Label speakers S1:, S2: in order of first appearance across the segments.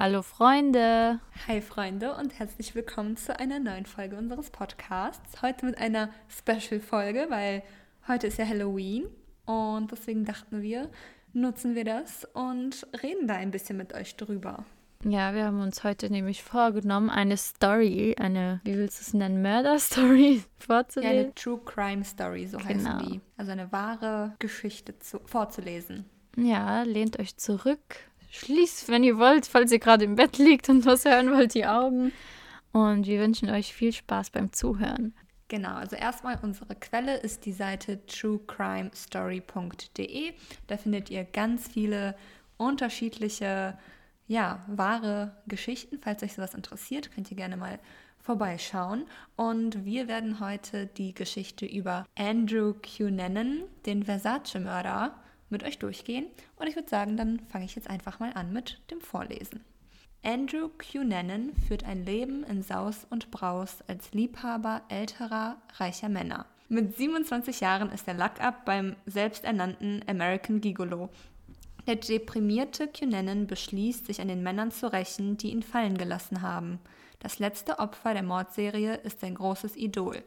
S1: Hallo Freunde!
S2: Hi Freunde und herzlich willkommen zu einer neuen Folge unseres Podcasts. Heute mit einer Special-Folge, weil heute ist ja Halloween und deswegen dachten wir, nutzen wir das und reden da ein bisschen mit euch drüber.
S1: Ja, wir haben uns heute nämlich vorgenommen, eine Story, eine, wie willst du es nennen, Murder-Story vorzulesen.
S2: Ja, eine True Crime Story, so genau. heißen die. Also eine wahre Geschichte zu, vorzulesen.
S1: Ja, lehnt euch zurück, Schließt, wenn ihr wollt, falls ihr gerade im Bett liegt und was hören wollt, die Augen. Und wir wünschen euch viel Spaß beim Zuhören.
S2: Genau, also erstmal unsere Quelle ist die Seite truecrimestory.de. Da findet ihr ganz viele unterschiedliche, ja, wahre Geschichten. Falls euch sowas interessiert, könnt ihr gerne mal vorbeischauen. Und wir werden heute die Geschichte über Andrew Cunanan, den Versace-Mörder, mit euch durchgehen. Und ich würde sagen, dann fange ich jetzt einfach mal an mit dem Vorlesen. Andrew Cunanan führt ein Leben in Saus und Braus als Liebhaber älterer, reicher Männer. Mit 27 Jahren ist er Luck-Up beim selbsternannten American Gigolo. Der deprimierte Cunanan beschließt, sich an den Männern zu rächen, die ihn fallen gelassen haben. Das letzte Opfer der Mordserie ist sein großes Idol,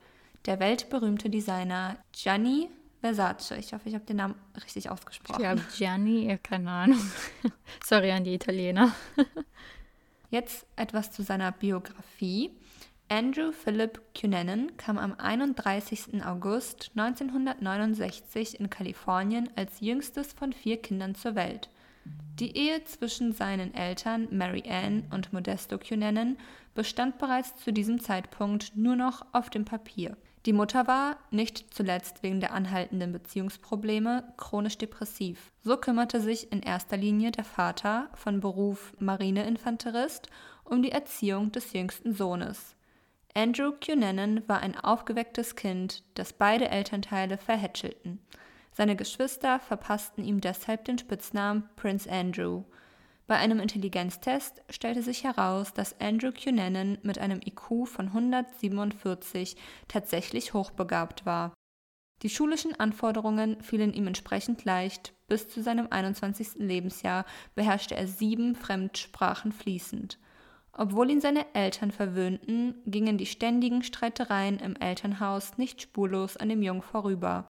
S2: der weltberühmte Designer Gianni Versace. Ich hoffe, ich habe den Namen richtig ausgesprochen.
S1: Ja, Gianni, keine Ahnung. Sorry an die Italiener.
S2: Jetzt etwas zu seiner Biografie. Andrew Philip Cunanan kam am 31. August 1969 in Kalifornien als jüngstes von vier Kindern zur Welt. Die Ehe zwischen seinen Eltern Mary Ann und Modesto Cunanan bestand bereits zu diesem Zeitpunkt nur noch auf dem Papier. Die Mutter war, nicht zuletzt wegen der anhaltenden Beziehungsprobleme, chronisch depressiv. So kümmerte sich in erster Linie der Vater, von Beruf Marineinfanterist, um die Erziehung des jüngsten Sohnes. Andrew Cunanan war ein aufgewecktes Kind, das beide Elternteile verhätschelten. Seine Geschwister verpassten ihm deshalb den Spitznamen Prince Andrew – bei einem Intelligenztest stellte sich heraus, dass Andrew Cunanan mit einem IQ von 147 tatsächlich hochbegabt war. Die schulischen Anforderungen fielen ihm entsprechend leicht, bis zu seinem 21. Lebensjahr beherrschte er sieben Fremdsprachen fließend. Obwohl ihn seine Eltern verwöhnten, gingen die ständigen Streitereien im Elternhaus nicht spurlos an dem Jungen vorüber.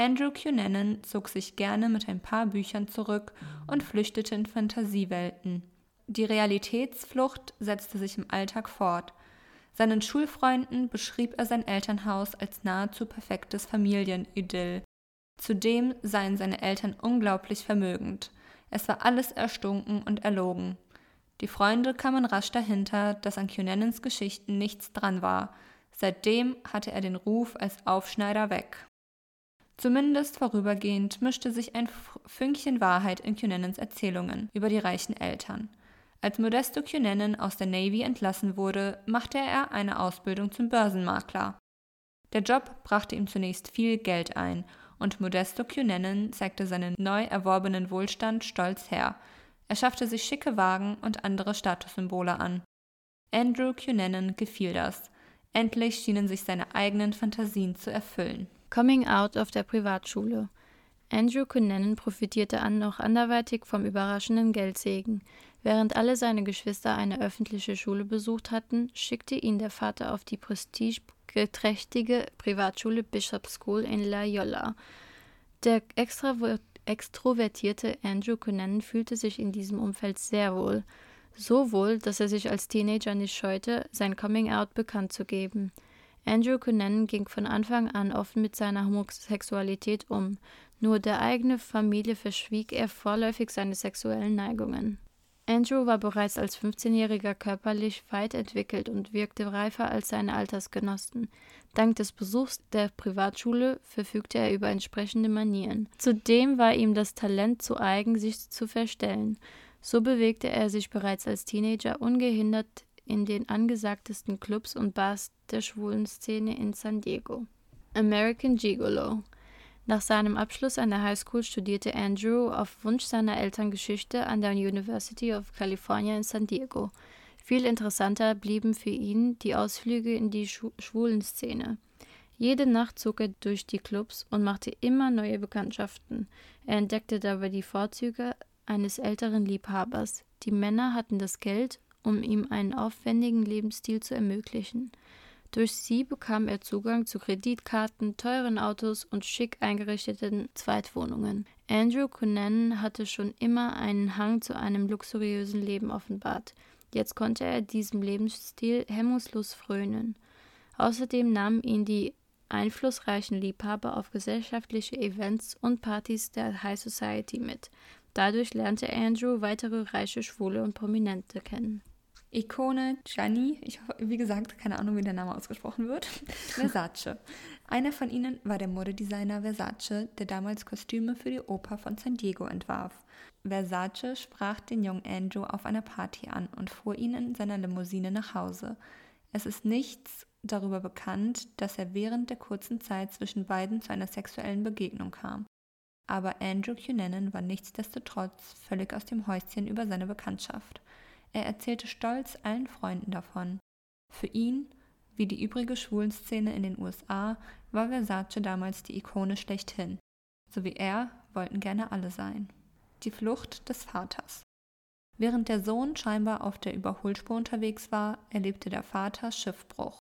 S2: Andrew Cunanan zog sich gerne mit ein paar Büchern zurück und flüchtete in Fantasiewelten. Die Realitätsflucht setzte sich im Alltag fort. Seinen Schulfreunden beschrieb er sein Elternhaus als nahezu perfektes Familienidyll. Zudem seien seine Eltern unglaublich vermögend. Es war alles erstunken und erlogen. Die Freunde kamen rasch dahinter, dass an Cunanans Geschichten nichts dran war. Seitdem hatte er den Ruf als Aufschneider weg. Zumindest vorübergehend mischte sich ein Fünkchen Wahrheit in Cunanans Erzählungen über die reichen Eltern. Als Modesto Cunanan aus der Navy entlassen wurde, machte er eine Ausbildung zum Börsenmakler. Der Job brachte ihm zunächst viel Geld ein und Modesto Cunanan zeigte seinen neu erworbenen Wohlstand stolz her. Er schaffte sich schicke Wagen und andere Statussymbole an. Andrew Cunanan gefiel das. Endlich schienen sich seine eigenen Fantasien zu erfüllen.
S1: Coming Out auf der Privatschule. Andrew Cunanan profitierte an noch anderweitig vom überraschenden Geldsegen. Während alle seine Geschwister eine öffentliche Schule besucht hatten, schickte ihn der Vater auf die prestigeträchtige Privatschule Bishop School in La Jolla. Der extrovertierte Andrew Cunanan fühlte sich in diesem Umfeld sehr wohl. So wohl, dass er sich als Teenager nicht scheute, sein Coming Out bekannt zu geben. Andrew Cunanan ging von Anfang an offen mit seiner Homosexualität um, nur der eigenen Familie verschwieg er vorläufig seine sexuellen Neigungen. Andrew war bereits als 15-Jähriger körperlich weit entwickelt und wirkte reifer als seine Altersgenossen. Dank des Besuchs der Privatschule verfügte er über entsprechende Manieren. Zudem war ihm das Talent zu eigen, sich zu verstellen. So bewegte er sich bereits als Teenager ungehindert in den angesagtesten Clubs und Bars der schwulen Szene in San Diego. American Gigolo Nach seinem Abschluss an der High School studierte Andrew auf Wunsch seiner Eltern Geschichte an der University of California in San Diego. Viel interessanter blieben für ihn die Ausflüge in die schwulen Szene. Jede Nacht zog er durch die Clubs und machte immer neue Bekanntschaften. Er entdeckte dabei die Vorzüge eines älteren Liebhabers. Die Männer hatten das Geld, um ihm einen aufwendigen Lebensstil zu ermöglichen. Durch sie bekam er Zugang zu Kreditkarten, teuren Autos und schick eingerichteten Zweitwohnungen. Andrew Cunanan hatte schon immer einen Hang zu einem luxuriösen Leben offenbart. Jetzt konnte er diesem Lebensstil hemmungslos frönen. Außerdem nahmen ihn die einflussreichen Liebhaber auf gesellschaftliche Events und Partys der High Society mit. Dadurch lernte Andrew weitere reiche Schwule und Prominente kennen.
S2: Ikone Gianni, ich wie gesagt, keine Ahnung, wie der Name ausgesprochen wird, Versace. Einer von ihnen war der Modedesigner Versace, der damals Kostüme für die Oper von San Diego entwarf. Versace sprach den jungen Andrew auf einer Party an und fuhr ihn in seiner Limousine nach Hause. Es ist nichts darüber bekannt, dass er während der kurzen Zeit zwischen beiden zu einer sexuellen Begegnung kam. Aber Andrew Cunanan war nichtsdestotrotz völlig aus dem Häuschen über seine Bekanntschaft. Er erzählte stolz allen Freunden davon. Für ihn, wie die übrige Schwulenszene in den USA, war Versace damals die Ikone schlechthin. So wie er wollten gerne alle sein. Die Flucht des Vaters. Während der Sohn scheinbar auf der Überholspur unterwegs war, erlebte der Vater Schiffbruch.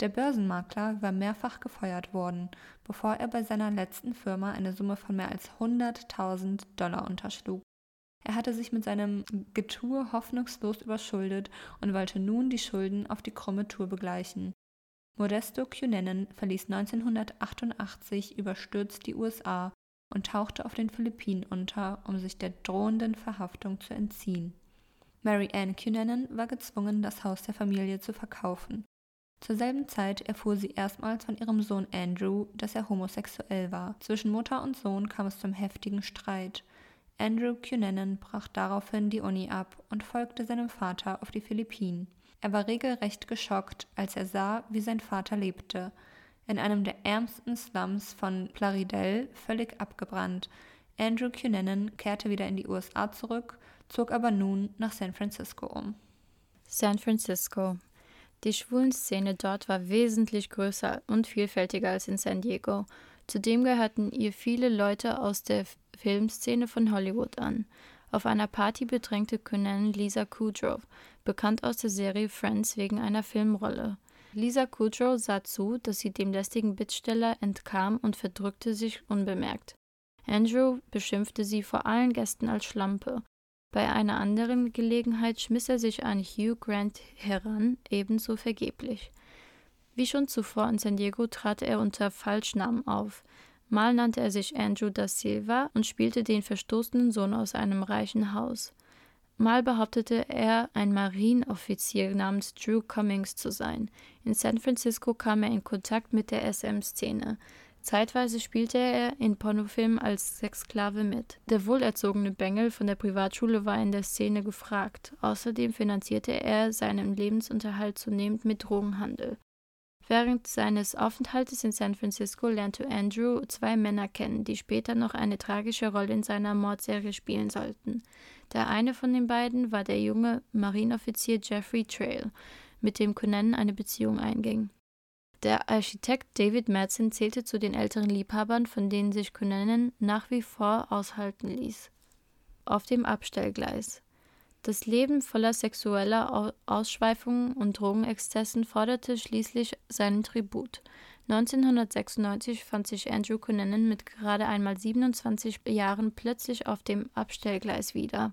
S2: Der Börsenmakler war mehrfach gefeuert worden, bevor er bei seiner letzten Firma eine Summe von mehr als 100.000 Dollar unterschlug. Er hatte sich mit seinem Getue hoffnungslos überschuldet und wollte nun die Schulden auf die krumme Tour begleichen. Modesto Cunanan verließ 1988 überstürzt die USA und tauchte auf den Philippinen unter, um sich der drohenden Verhaftung zu entziehen. Mary Ann Cunanan war gezwungen, das Haus der Familie zu verkaufen. Zur selben Zeit erfuhr sie erstmals von ihrem Sohn Andrew, dass er homosexuell war. Zwischen Mutter und Sohn kam es zum heftigen Streit. Andrew Cunanan brach daraufhin die Uni ab und folgte seinem Vater auf die Philippinen. Er war regelrecht geschockt, als er sah, wie sein Vater lebte. In einem der ärmsten Slums von Plaridel, völlig abgebrannt. Andrew Cunanan kehrte wieder in die USA zurück, zog aber nun nach San Francisco um.
S1: San Francisco. Die Schwulenszene dort war wesentlich größer und vielfältiger als in San Diego. Zudem gehörten ihr viele Leute aus der Filmszene von Hollywood an. Auf einer Party bedrängte Conan Lisa Kudrow, bekannt aus der Serie Friends wegen einer Filmrolle. Lisa Kudrow sah zu, dass sie dem lästigen Bittsteller entkam und verdrückte sich unbemerkt. Andrew beschimpfte sie vor allen Gästen als Schlampe. Bei einer anderen Gelegenheit schmiss er sich an Hugh Grant heran, ebenso vergeblich. Wie schon zuvor in San Diego trat er unter Falschnamen auf. Mal nannte er sich Andrew da Silva und spielte den verstoßenen Sohn aus einem reichen Haus. Mal behauptete er, ein Marineoffizier namens Drew Cummings zu sein. In San Francisco kam er in Kontakt mit der SM-Szene. Zeitweise spielte er in Pornofilmen als Sexsklave mit. Der wohlerzogene Bengel von der Privatschule war in der Szene gefragt. Außerdem finanzierte er seinen Lebensunterhalt zunehmend mit Drogenhandel. Während seines Aufenthaltes in San Francisco lernte Andrew zwei Männer kennen, die später noch eine tragische Rolle in seiner Mordserie spielen sollten. Der eine von den beiden war der junge Marineoffizier Jeffrey Trail, mit dem Conan eine Beziehung einging. Der Architekt David Madsen zählte zu den älteren Liebhabern, von denen sich Conan nach wie vor aushalten ließ. Auf dem Abstellgleis. Das Leben voller sexueller Ausschweifungen und Drogenexzessen forderte schließlich seinen Tribut. 1996 fand sich Andrew Cunanan mit gerade einmal 27 Jahren plötzlich auf dem Abstellgleis wieder.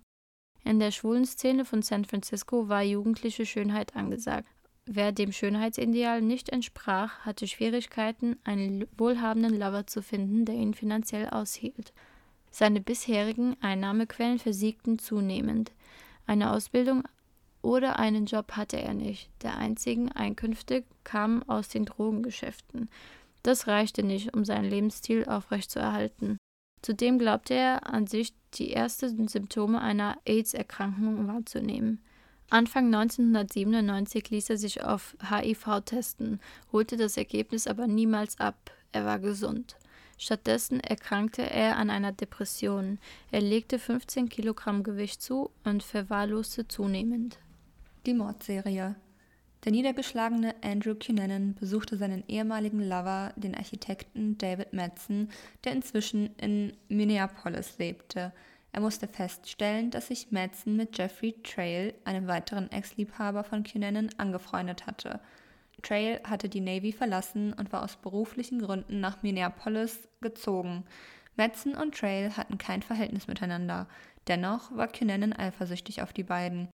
S1: In der schwulen Szene von San Francisco war jugendliche Schönheit angesagt. Wer dem Schönheitsideal nicht entsprach, hatte Schwierigkeiten, einen wohlhabenden Lover zu finden, der ihn finanziell aushielt. Seine bisherigen Einnahmequellen versiegten zunehmend. Eine Ausbildung oder einen Job hatte er nicht. Der einzigen Einkünfte kamen aus den Drogengeschäften. Das reichte nicht, um seinen Lebensstil aufrechtzuerhalten. Zudem glaubte er an sich die ersten Symptome einer AIDS-Erkrankung wahrzunehmen. Anfang 1997 ließ er sich auf HIV testen, holte das Ergebnis aber niemals ab. Er war gesund. Stattdessen erkrankte er an einer Depression. Er legte 15 Kilogramm Gewicht zu und verwahrloste zunehmend.
S2: Die Mordserie. Der niedergeschlagene Andrew Cunanan besuchte seinen ehemaligen Lover, den Architekten David Madsen, der inzwischen in Minneapolis lebte. Er musste feststellen, dass sich Madsen mit Jeffrey Trail, einem weiteren Ex-Liebhaber von Cunanan, angefreundet hatte. Trail hatte die Navy verlassen und war aus beruflichen Gründen nach Minneapolis gezogen. Madsen und Trail hatten kein Verhältnis miteinander. Dennoch war Cunanan eifersüchtig auf die beiden.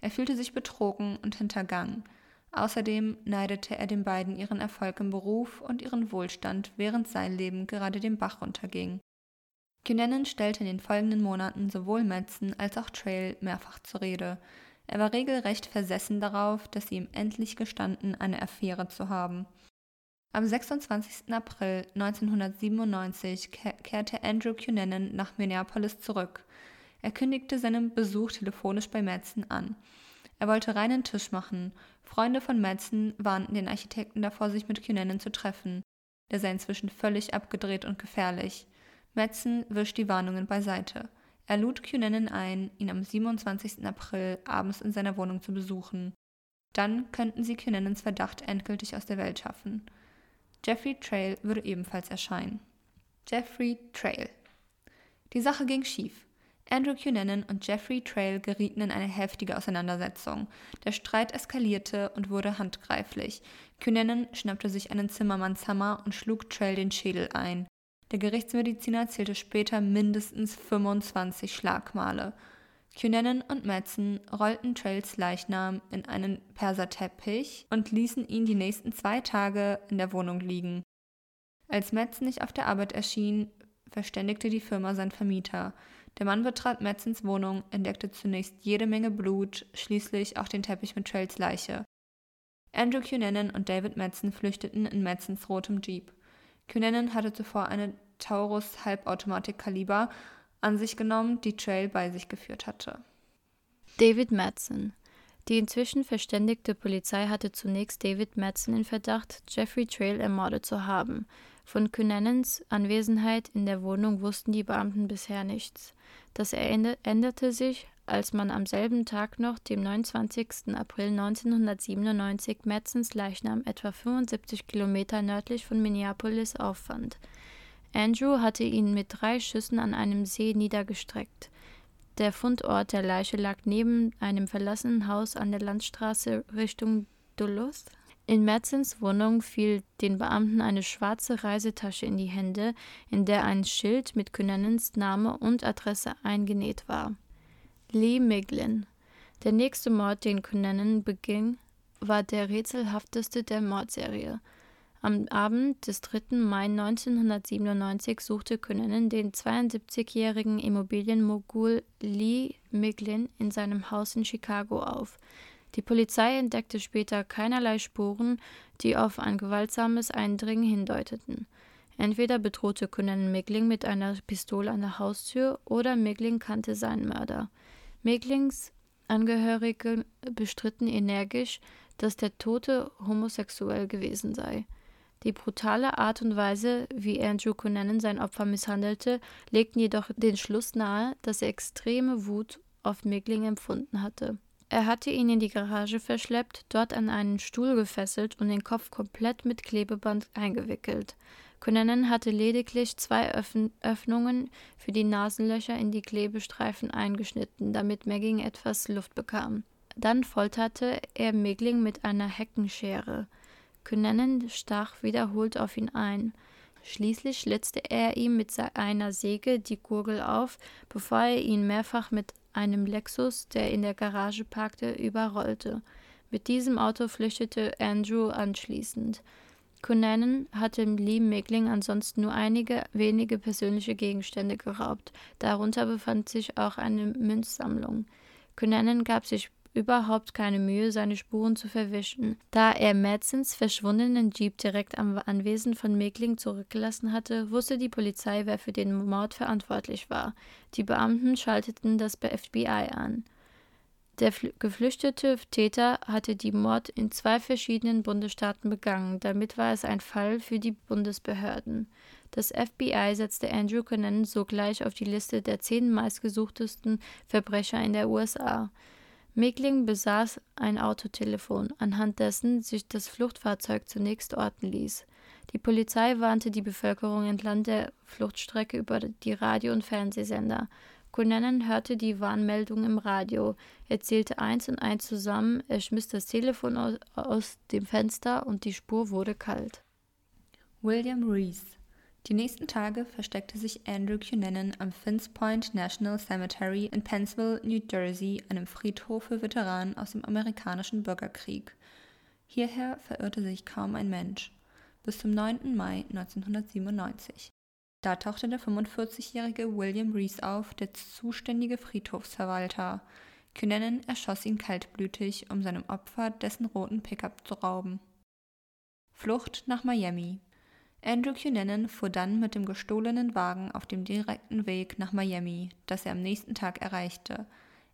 S2: Er fühlte sich betrogen und hintergangen. Außerdem neidete er den beiden ihren Erfolg im Beruf und ihren Wohlstand, während sein Leben gerade den Bach runterging. Cunanan stellte in den folgenden Monaten sowohl Madsen als auch Trail mehrfach zur Rede. Er war regelrecht versessen darauf, dass sie ihm endlich gestanden, eine Affäre zu haben. Am 26. April 1997 kehrte Andrew Cunanan nach Minneapolis zurück. Er kündigte seinen Besuch telefonisch bei Madsen an. Er wollte reinen Tisch machen. Freunde von Madsen warnten den Architekten davor, sich mit Cunanan zu treffen. Der sei inzwischen völlig abgedreht und gefährlich. Madsen wischt die Warnungen beiseite. Er lud Cunanan ein, ihn am 27. April abends in seiner Wohnung zu besuchen. Dann könnten sie Cunanans Verdacht endgültig aus der Welt schaffen. Jeffrey Trail würde ebenfalls erscheinen. Jeffrey Trail. Die Sache ging schief. Andrew Cunanan und Jeffrey Trail gerieten in eine heftige Auseinandersetzung. Der Streit eskalierte und wurde handgreiflich. Cunanan schnappte sich einen Zimmermannshammer und schlug Trail den Schädel ein. Der Gerichtsmediziner zählte später mindestens 25 Schlagmale. Cunanan und Madsen rollten Trails Leichnam in einen Perserteppich und ließen ihn die nächsten zwei Tage in der Wohnung liegen. Als Madsen nicht auf der Arbeit erschien, verständigte die Firma seinen Vermieter. Der Mann betrat Madsens Wohnung, entdeckte zunächst jede Menge Blut, schließlich auch den Teppich mit Trails Leiche. Andrew Cunanan und David Madsen flüchteten in Madsens rotem Jeep. Cunanan hatte zuvor eine Taurus Halbautomatik-Kaliber an sich genommen, die Trail bei sich geführt hatte.
S1: David Madsen. Die inzwischen verständigte Polizei hatte zunächst David Madsen in Verdacht, Jeffrey Trail ermordet zu haben. Von Cunanans Anwesenheit in der Wohnung wussten die Beamten bisher nichts. Das änderte sich, als man am selben Tag noch, dem 29. April 1997, Madsens Leichnam etwa 75 Kilometer nördlich von Minneapolis auffand. Andrew hatte ihn mit drei Schüssen an einem See niedergestreckt. Der Fundort der Leiche lag neben einem verlassenen Haus an der Landstraße Richtung Duluth. In Madsens Wohnung fiel den Beamten eine schwarze Reisetasche in die Hände, in der ein Schild mit Cunanans Name und Adresse eingenäht war. Lee Miglin. Der nächste Mord, den Cunanan beging, war der rätselhafteste der Mordserie. Am Abend des 3. Mai 1997 suchte Cunanan den 72-jährigen Immobilienmogul Lee Miglin in seinem Haus in Chicago auf. Die Polizei entdeckte später keinerlei Spuren, die auf ein gewaltsames Eindringen hindeuteten. Entweder bedrohte Cunanan Migling mit einer Pistole an der Haustür oder Migling kannte seinen Mörder. Miglings Angehörige bestritten energisch, dass der Tote homosexuell gewesen sei. Die brutale Art und Weise, wie Andrew Cunanan sein Opfer misshandelte, legten jedoch den Schluss nahe, dass er extreme Wut auf Migling empfunden hatte. Er hatte ihn in die Garage verschleppt, dort an einen Stuhl gefesselt und den Kopf komplett mit Klebeband eingewickelt. Cunanan hatte lediglich zwei Öffn Öffnungen für die Nasenlöcher in die Klebestreifen eingeschnitten, damit Megging etwas Luft bekam. Dann folterte er Migling mit einer Heckenschere. Cunanan stach wiederholt auf ihn ein. Schließlich schlitzte er ihm mit einer Säge die Gurgel auf, bevor er ihn mehrfach mit einem Lexus, der in der Garage parkte, überrollte. Mit diesem Auto flüchtete Andrew anschließend. Cunanan hatte Lee Megling ansonsten nur einige wenige persönliche Gegenstände geraubt. Darunter befand sich auch eine Münzsammlung. Cunanan gab sich überhaupt keine Mühe, seine Spuren zu verwischen. Da er Madsens verschwundenen Jeep direkt am Anwesen von Megling zurückgelassen hatte, wusste die Polizei, wer für den Mord verantwortlich war. Die Beamten schalteten das FBI an. Der geflüchtete Täter hatte die Mord in zwei verschiedenen Bundesstaaten begangen, damit war es ein Fall für die Bundesbehörden. Das FBI setzte Andrew Conan sogleich auf die Liste der zehn meistgesuchtesten Verbrecher in der USA. Megling besaß ein Autotelefon, anhand dessen sich das Fluchtfahrzeug zunächst orten ließ. Die Polizei warnte die Bevölkerung entlang der Fluchtstrecke über die Radio- und Fernsehsender. Cunanan hörte die Warnmeldung im Radio. Er zählte eins und eins zusammen, er schmiss das Telefon aus, aus dem Fenster und die Spur wurde kalt.
S2: William Reese. Die nächsten Tage versteckte sich Andrew Cunanan am Finns Point National Cemetery in Pennsville, New Jersey, einem Friedhof für Veteranen aus dem amerikanischen Bürgerkrieg. Hierher verirrte sich kaum ein Mensch. Bis zum 9. Mai 1997. Da tauchte der 45-jährige William Reese auf, der zuständige Friedhofsverwalter. Cunanan erschoss ihn kaltblütig, um seinem Opfer dessen roten Pickup zu rauben. Flucht nach Miami. Andrew Cunanan fuhr dann mit dem gestohlenen Wagen auf dem direkten Weg nach Miami, das er am nächsten Tag erreichte.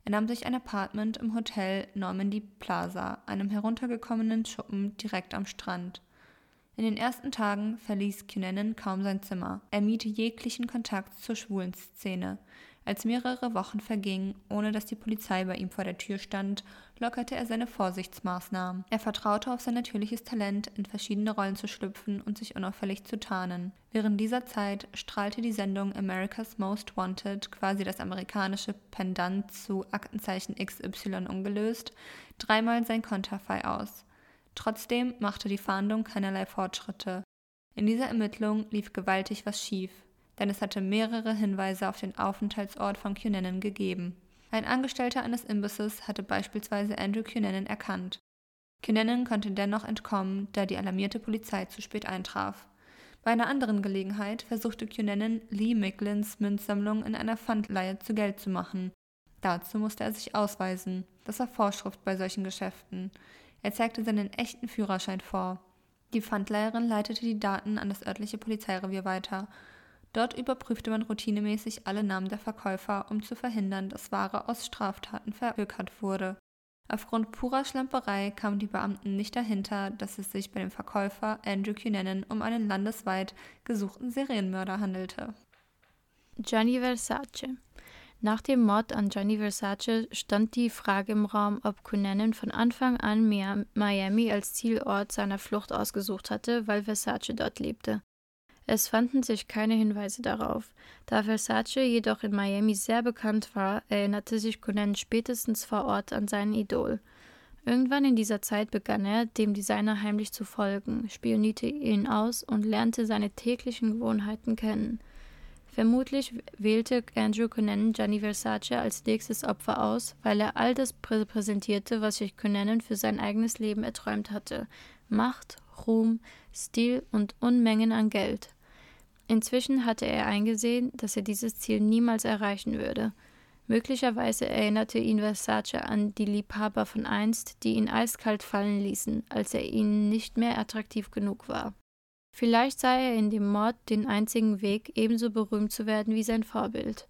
S2: Er nahm sich ein Apartment im Hotel Normandy Plaza, einem heruntergekommenen Schuppen direkt am Strand. In den ersten Tagen verließ Cunanan kaum sein Zimmer. Er mied jeglichen Kontakt zur schwulen Szene. Als mehrere Wochen vergingen, ohne dass die Polizei bei ihm vor der Tür stand, lockerte er seine Vorsichtsmaßnahmen. Er vertraute auf sein natürliches Talent, in verschiedene Rollen zu schlüpfen und sich unauffällig zu tarnen. Während dieser Zeit strahlte die Sendung America's Most Wanted, quasi das amerikanische Pendant zu Aktenzeichen XY ungelöst, dreimal sein Konterfei aus. Trotzdem machte die Fahndung keinerlei Fortschritte. In dieser Ermittlung lief gewaltig was schief, denn es hatte mehrere Hinweise auf den Aufenthaltsort von Cunanan gegeben. Ein Angestellter eines Imbisses hatte beispielsweise Andrew Cunanan erkannt. Cunanan konnte dennoch entkommen, da die alarmierte Polizei zu spät eintraf. Bei einer anderen Gelegenheit versuchte Cunanan, Lee Micklins Münzsammlung in einer Pfandleihe zu Geld zu machen. Dazu musste er sich ausweisen. Das war Vorschrift bei solchen Geschäften. Er zeigte seinen echten Führerschein vor. Die Pfandleiherin leitete die Daten an das örtliche Polizeirevier weiter. Dort überprüfte man routinemäßig alle Namen der Verkäufer, um zu verhindern, dass Ware aus Straftaten verhökert wurde. Aufgrund purer Schlamperei kamen die Beamten nicht dahinter, dass es sich bei dem Verkäufer Andrew Cunanan um einen landesweit gesuchten Serienmörder handelte.
S1: Gianni Versace nach dem Mord an Gianni Versace stand die Frage im Raum, ob Cunanan von Anfang an Miami als Zielort seiner Flucht ausgesucht hatte, weil Versace dort lebte. Es fanden sich keine Hinweise darauf. Da Versace jedoch in Miami sehr bekannt war, erinnerte sich Cunanan spätestens vor Ort an seinen Idol. Irgendwann in dieser Zeit begann er, dem Designer heimlich zu folgen, spionierte ihn aus und lernte seine täglichen Gewohnheiten kennen. Vermutlich wählte Andrew Cunanan Gianni Versace als nächstes Opfer aus, weil er all das repräsentierte, was sich Cunanan für sein eigenes Leben erträumt hatte: Macht, Ruhm, Stil und Unmengen an Geld. Inzwischen hatte er eingesehen, dass er dieses Ziel niemals erreichen würde. Möglicherweise erinnerte ihn Versace an die Liebhaber von einst, die ihn eiskalt fallen ließen, als er ihnen nicht mehr attraktiv genug war. Vielleicht sah er in dem Mord den einzigen Weg, ebenso berühmt zu werden wie sein Vorbild.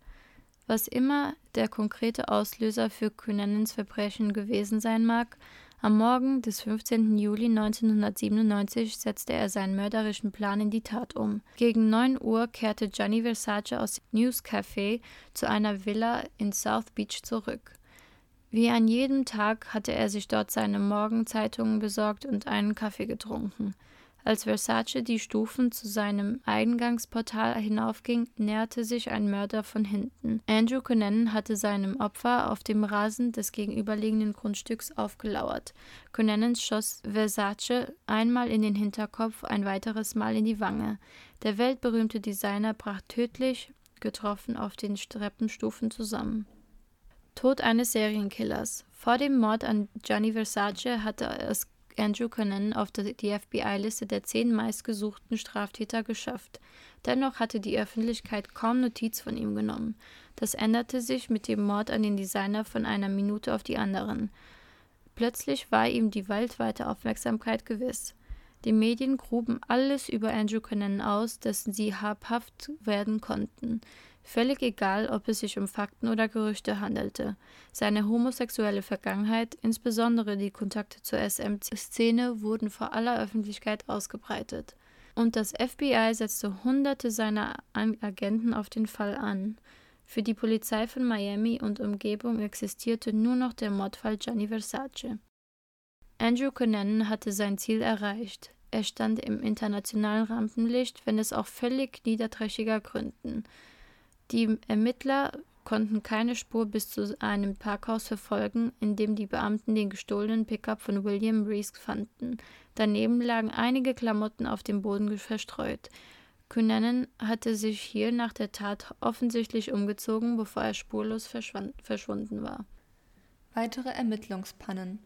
S1: Was immer der konkrete Auslöser für Cunanans Verbrechen gewesen sein mag, am Morgen des 15. Juli 1997 setzte er seinen mörderischen Plan in die Tat um. Gegen 9 Uhr kehrte Gianni Versace aus News Café zu einer Villa in South Beach zurück. Wie an jedem Tag hatte er sich dort seine Morgenzeitungen besorgt und einen Kaffee getrunken. Als Versace die Stufen zu seinem Eingangsportal hinaufging, näherte sich ein Mörder von hinten. Andrew Cunanan hatte seinem Opfer auf dem Rasen des gegenüberliegenden Grundstücks aufgelauert. Cunanan schoss Versace einmal in den Hinterkopf, ein weiteres Mal in die Wange. Der weltberühmte Designer brach tödlich getroffen auf den Treppenstufen zusammen. Tod eines Serienkillers. Vor dem Mord an Gianni Versace hatte es Andrew Cunanan auf die FBI-Liste der zehn meistgesuchten Straftäter geschafft. Dennoch hatte die Öffentlichkeit kaum Notiz von ihm genommen. Das änderte sich mit dem Mord an den Designer von einer Minute auf die anderen. Plötzlich war ihm die weltweite Aufmerksamkeit gewiss. Die Medien gruben alles über Andrew Cunanan aus, dessen sie habhaft werden konnten. Völlig egal, ob es sich um Fakten oder Gerüchte handelte. Seine homosexuelle Vergangenheit, insbesondere die Kontakte zur SM-Szene, wurden vor aller Öffentlichkeit ausgebreitet. Und das FBI setzte Hunderte seiner Agenten auf den Fall an. Für die Polizei von Miami und Umgebung existierte nur noch der Mordfall Gianni Versace. Andrew Cunanan hatte sein Ziel erreicht. Er stand im internationalen Rampenlicht, wenn es auch völlig niederträchtiger Gründen. Die Ermittler konnten keine Spur bis zu einem Parkhaus verfolgen, in dem die Beamten den gestohlenen Pickup von William Reese fanden. Daneben lagen einige Klamotten auf dem Boden verstreut. Cunanan hatte sich hier nach der Tat offensichtlich umgezogen, bevor er spurlos verschwunden war.
S2: Weitere Ermittlungspannen.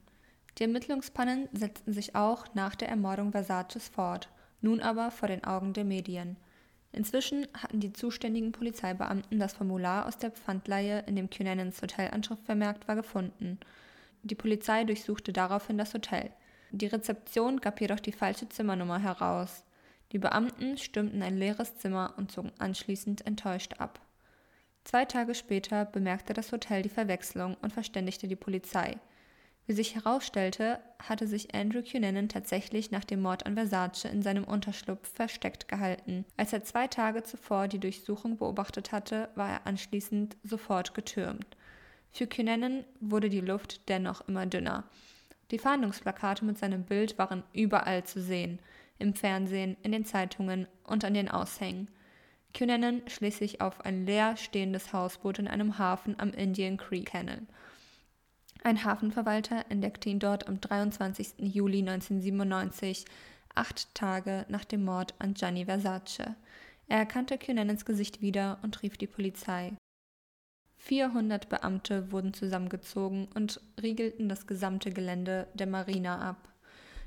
S2: Die Ermittlungspannen setzten sich auch nach der Ermordung Versaces fort, nun aber vor den Augen der Medien. Inzwischen hatten die zuständigen Polizeibeamten das Formular aus der Pfandleihe, in dem Cunanans Hotelanschrift vermerkt war, gefunden. Die Polizei durchsuchte daraufhin das Hotel. Die Rezeption gab jedoch die falsche Zimmernummer heraus. Die Beamten stürmten ein leeres Zimmer und zogen anschließend enttäuscht ab. Zwei Tage später bemerkte das Hotel die Verwechslung und verständigte die Polizei. Wie sich herausstellte, hatte sich Andrew Cunanan tatsächlich nach dem Mord an Versace in seinem Unterschlupf versteckt gehalten. Als er zwei Tage zuvor die Durchsuchung beobachtet hatte, war er anschließend sofort getürmt. Für Cunanan wurde die Luft dennoch immer dünner. Die Fahndungsplakate mit seinem Bild waren überall zu sehen, im Fernsehen, in den Zeitungen und an den Aushängen. Cunanan schließlich auf ein leer stehendes Hausboot in einem Hafen am Indian Creek Canal. Ein Hafenverwalter entdeckte ihn dort am 23. Juli 1997, acht Tage nach dem Mord an Gianni Versace. Er erkannte Cunanans Gesicht wieder und rief die Polizei. 400 Beamte wurden zusammengezogen und riegelten das gesamte Gelände der Marina ab.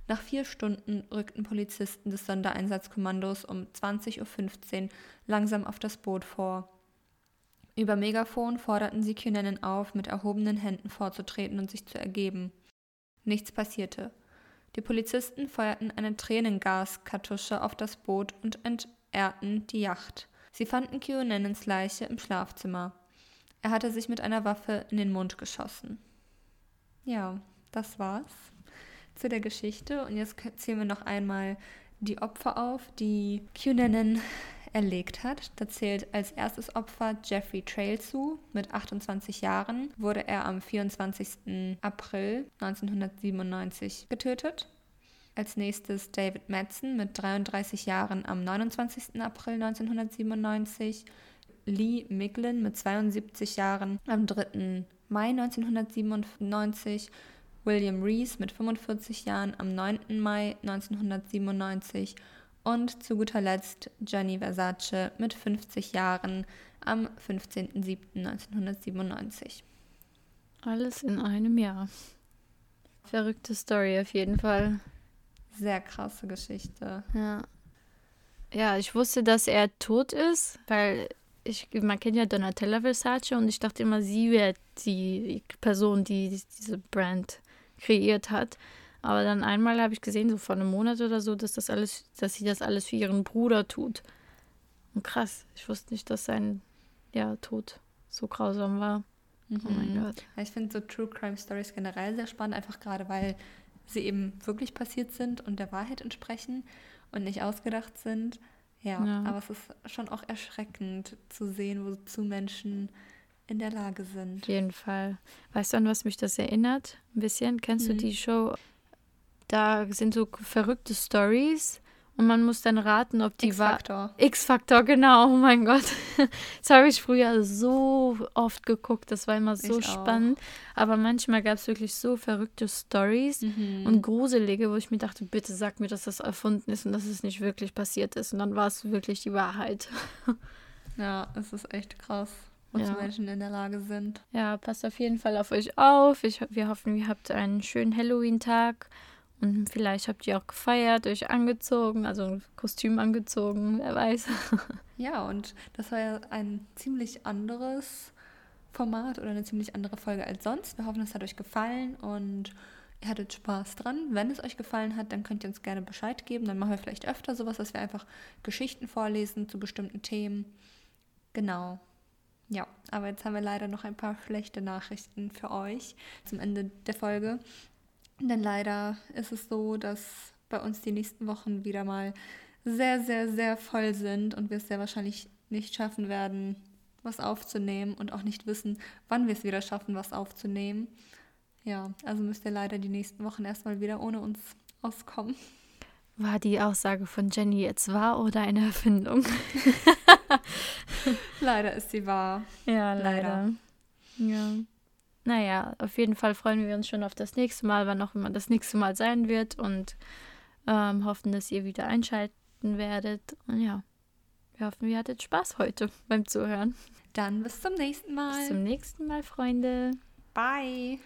S2: Nach vier Stunden rückten Polizisten des Sondereinsatzkommandos um 20.15 Uhr langsam auf das Boot vor. Über Megafon forderten sie Kynanen auf, mit erhobenen Händen vorzutreten und sich zu ergeben. Nichts passierte. Die Polizisten feuerten eine Tränengaskartusche auf das Boot und entehrten die Yacht. Sie fanden Kionanens Leiche im Schlafzimmer. Er hatte sich mit einer Waffe in den Mund geschossen. Ja, das war's zu der Geschichte. Und jetzt zählen wir noch einmal die Opfer auf, die Cunanan erlegt hat. Da zählt als erstes Opfer Jeffrey Trail zu. Mit 28 Jahren wurde er am 24. April 1997 getötet. Als nächstes David Madsen mit 33 Jahren am 29. April 1997. Lee Miglin mit 72 Jahren am 3. Mai 1997. William Reese mit 45 Jahren am 9. Mai 1997 und zu guter Letzt Gianni Versace mit 50 Jahren am 15.07.1997.
S1: Alles in einem Jahr. Verrückte Story auf jeden Fall.
S2: Sehr krasse Geschichte.
S1: Ja. Ja, ich wusste, dass er tot ist, weil ich, man kennt ja Donatella Versace und ich dachte immer, sie wäre die Person, die diese Brand kreiert hat. Aber dann einmal habe ich gesehen, so vor einem Monat oder so, dass das alles, dass sie das alles für ihren Bruder tut. Und krass, ich wusste nicht, dass sein ja, Tod so grausam war.
S2: Mhm. Oh mein mhm. Gott. Ich finde so True Crime Stories generell sehr spannend, einfach gerade weil sie eben wirklich passiert sind und der Wahrheit entsprechen und nicht ausgedacht sind. Ja, ja. aber es ist schon auch erschreckend zu sehen, wozu Menschen in der Lage sind.
S1: Auf jeden Fall. Weißt du, an was mich das erinnert? Ein bisschen. Kennst mhm. du die Show da sind so verrückte Stories und man muss dann raten, ob die
S2: X-Faktor.
S1: X-Faktor, genau. Oh mein Gott. Das habe ich früher so oft geguckt. Das war immer so ich spannend. Auch. Aber manchmal gab es wirklich so verrückte Stories mhm. und gruselige, wo ich mir dachte, bitte sag mir, dass das erfunden ist und dass es nicht wirklich passiert ist. Und dann war es wirklich die Wahrheit.
S2: Ja, es ist echt krass wozu ja. Menschen in der Lage sind.
S1: Ja, passt auf jeden Fall auf euch auf. Ich, wir hoffen, ihr habt einen schönen Halloween-Tag und vielleicht habt ihr auch gefeiert, euch angezogen, also ein Kostüm angezogen, wer weiß.
S2: Ja, und das war ja ein ziemlich anderes Format oder eine ziemlich andere Folge als sonst. Wir hoffen, es hat euch gefallen und ihr hattet Spaß dran. Wenn es euch gefallen hat, dann könnt ihr uns gerne Bescheid geben. Dann machen wir vielleicht öfter sowas, dass wir einfach Geschichten vorlesen zu bestimmten Themen. Genau. Ja, aber jetzt haben wir leider noch ein paar schlechte Nachrichten für euch zum Ende der Folge. Denn leider ist es so, dass bei uns die nächsten Wochen wieder mal sehr, sehr, sehr voll sind und wir es sehr wahrscheinlich nicht schaffen werden, was aufzunehmen und auch nicht wissen, wann wir es wieder schaffen, was aufzunehmen. Ja, also müsst ihr leider die nächsten Wochen erstmal wieder ohne uns auskommen.
S1: war die Aussage von Jenny jetzt wahr oder eine Erfindung?
S2: leider ist sie wahr.
S1: Ja, leider. leider. Ja. Naja, auf jeden Fall freuen wir uns schon auf das nächste Mal, wann auch immer das nächste Mal sein wird und ähm, hoffen, dass ihr wieder einschalten werdet. Und ja, wir hoffen, ihr hattet Spaß heute beim Zuhören.
S2: Dann bis zum nächsten Mal.
S1: Bis zum nächsten Mal, Freunde.
S2: Bye.